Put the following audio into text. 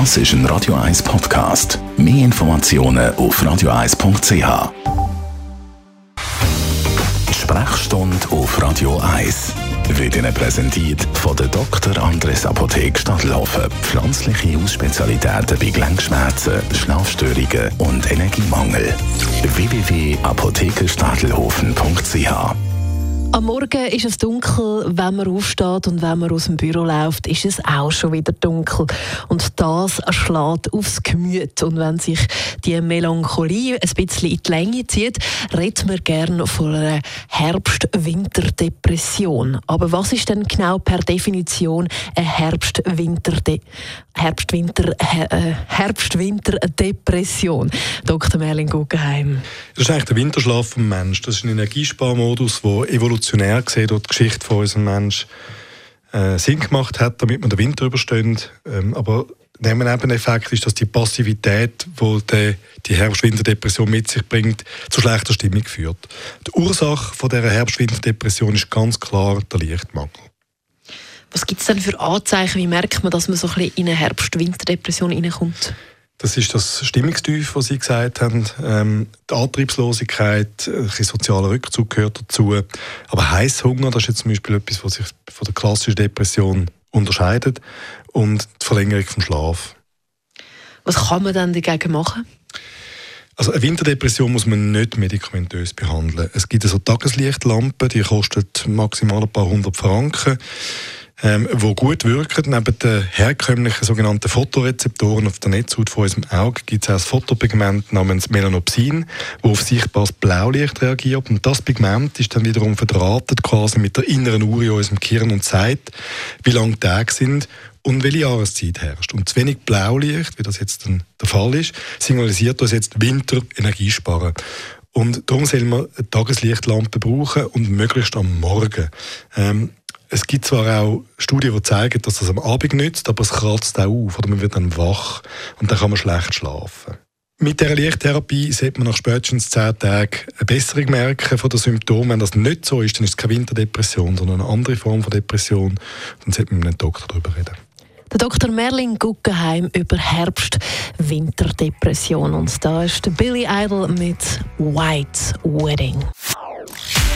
Das ist ein Radio 1 Podcast. Mehr Informationen auf radio1.ch. Sprechstunde auf Radio 1 wird Ihnen präsentiert von der Dr. Andres Apotheke Stadtlaufen. Pflanzliche Hausspezialitäten bei Gelenkschmerzen, Schlafstörungen und Energiemangel. www.apothekerstadelhofen.ch am Morgen ist es dunkel, wenn man aufsteht und wenn man aus dem Büro läuft, ist es auch schon wieder dunkel. Und das schlägt aufs Gemüt. Und wenn sich die Melancholie ein bisschen in die Länge zieht, redet man gerne von einer Herbst-Winter-Depression. Aber was ist denn genau per Definition eine äh, Herbst-Winter-Depression. Dr. Merlin Guggenheim. Das ist eigentlich der Winterschlaf vom Mensch. Das ist ein Energiesparmodus, der evolutionär gesehen durch die Geschichte von unserem Mensch äh, Sinn gemacht hat, damit man den Winter übersteht. Ähm, aber Nebeneffekt ist, dass die Passivität, die die Herbst-Winter-Depression mit sich bringt, zu schlechter Stimmung führt. Die Ursache von dieser Herbst-Winter-Depression ist ganz klar der Lichtmangel. Was gibt es denn für Anzeichen? Wie merkt man, dass man so ein bisschen in eine Herbst-Winter-Depression hineinkommt? Das ist das Stimmungstief, was Sie gesagt haben. Ähm, die Antriebslosigkeit, ein sozialer Rückzug gehört dazu. Aber Heißhunger, das ist jetzt zum Beispiel etwas, was sich von der klassischen Depression unterscheidet. Und die Verlängerung vom Schlaf. Was kann man dann dagegen machen? Also eine Winterdepression muss man nicht medikamentös behandeln. Es gibt also Tageslichtlampen, die kosten maximal ein paar hundert Franken ähm, wo gut wirken. Neben den herkömmlichen sogenannten Fotorezeptoren auf der Netzhaut von unserem Auge gibt es auch ein Fotopigment namens Melanopsin, wo auf sichtbares Blaulicht reagiert. Und das Pigment ist dann wiederum verdrahtet quasi mit der inneren Uhr in unserem Gehirn und zeigt, wie lange die Tage sind und welche Jahreszeit herrscht. Und zu wenig Blaulicht, wie das jetzt dann der Fall ist, signalisiert uns jetzt Winter Energiesparen. Und darum soll man eine Tageslichtlampe brauchen und möglichst am Morgen. Ähm, es gibt zwar auch Studien, die zeigen, dass das am Abend nützt, aber es kratzt auch auf oder man wird dann wach und dann kann man schlecht schlafen. Mit der Lichttherapie sollte man nach spätestens 10 Tagen eine Besserung merken von den Symptomen. Wenn das nicht so ist, dann ist es keine Winterdepression, sondern eine andere Form von Depression. Dann sollte man mit einem Doktor darüber reden. Der Dr. Merlin Guggenheim über Herbst-Winterdepression. Und da ist Billy Idol mit White Wedding.